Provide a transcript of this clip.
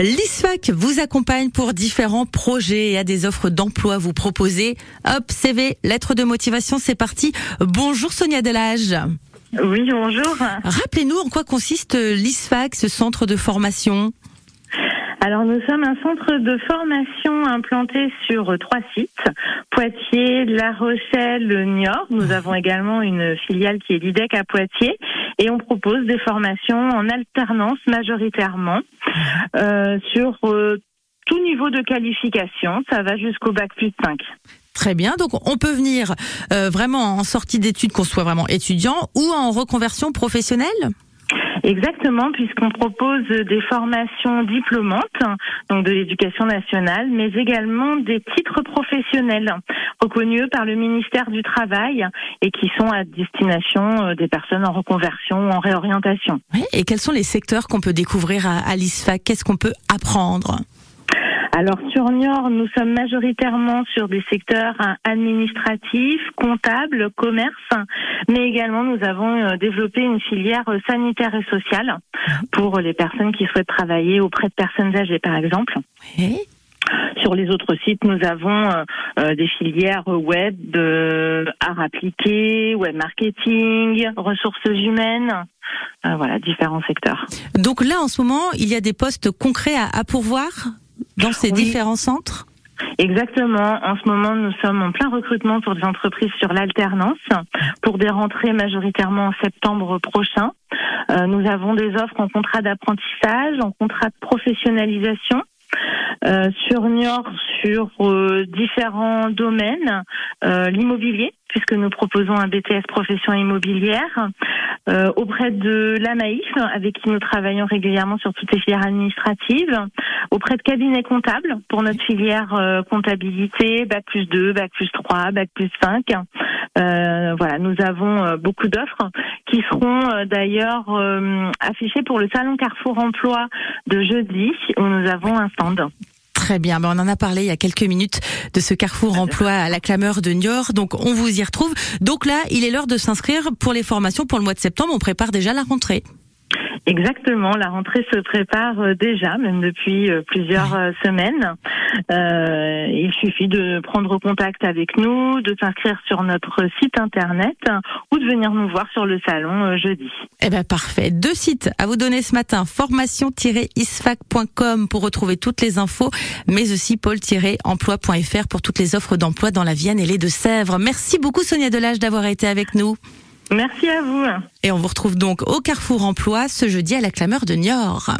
L'ISFAC vous accompagne pour différents projets et à des offres d'emploi vous proposez. Hop, CV, lettre de motivation, c'est parti. Bonjour Sonia Delage. Oui, bonjour. Rappelez-nous en quoi consiste l'ISFAC, ce centre de formation? Alors nous sommes un centre de formation implanté sur trois sites, Poitiers, La Rochelle, Niort. Nous avons également une filiale qui est l'IDEC à Poitiers et on propose des formations en alternance majoritairement euh, sur euh, tout niveau de qualification. Ça va jusqu'au bac plus 5. Très bien, donc on peut venir euh, vraiment en sortie d'études, qu'on soit vraiment étudiant, ou en reconversion professionnelle? Exactement, puisqu'on propose des formations diplômantes, donc de l'éducation nationale, mais également des titres professionnels reconnus par le ministère du Travail et qui sont à destination euh, des personnes en reconversion ou en réorientation. et quels sont les secteurs qu'on peut découvrir à, à Qu'est-ce qu'on peut apprendre? Alors sur Niort, nous sommes majoritairement sur des secteurs hein, administratifs, comptables, commerce, mais également nous avons euh, développé une filière euh, sanitaire et sociale pour les personnes qui souhaitent travailler auprès de personnes âgées, par exemple. Sur les autres sites, nous avons euh, des filières web, de art appliqué, web marketing, ressources humaines, voilà, différents secteurs. Donc là, en ce moment, il y a des postes concrets à, à pourvoir? Dans ces différents centres Exactement. En ce moment, nous sommes en plein recrutement pour des entreprises sur l'alternance, pour des rentrées majoritairement en septembre prochain. Euh, nous avons des offres en contrat d'apprentissage, en contrat de professionnalisation. Euh, sur Niort, sur euh, différents domaines, euh, l'immobilier, puisque nous proposons un BTS profession immobilière, euh, auprès de l'AMAIF, avec qui nous travaillons régulièrement sur toutes les filières administratives, auprès de cabinets comptables pour notre filière euh, comptabilité, Bac plus 2, Bac plus 3, Bac plus 5. Euh, voilà, nous avons beaucoup d'offres qui seront d'ailleurs affichées pour le salon Carrefour Emploi de jeudi, où nous avons un stand. Très bien, ben, on en a parlé il y a quelques minutes de ce carrefour emploi à la clameur de Niort, donc on vous y retrouve. Donc là, il est l'heure de s'inscrire pour les formations pour le mois de septembre, on prépare déjà la rentrée. Exactement, la rentrée se prépare euh, déjà, même depuis euh, plusieurs euh, semaines. Euh, il suffit de prendre contact avec nous, de s'inscrire sur notre site internet ou de venir nous voir sur le salon jeudi. Eh ben parfait. Deux sites à vous donner ce matin formation-isfac.com pour retrouver toutes les infos, mais aussi pôle-emploi.fr pour toutes les offres d'emploi dans la Vienne et les Deux-Sèvres. Merci beaucoup Sonia Delage d'avoir été avec nous. Merci à vous. Et on vous retrouve donc au Carrefour Emploi ce jeudi à la clameur de Niort.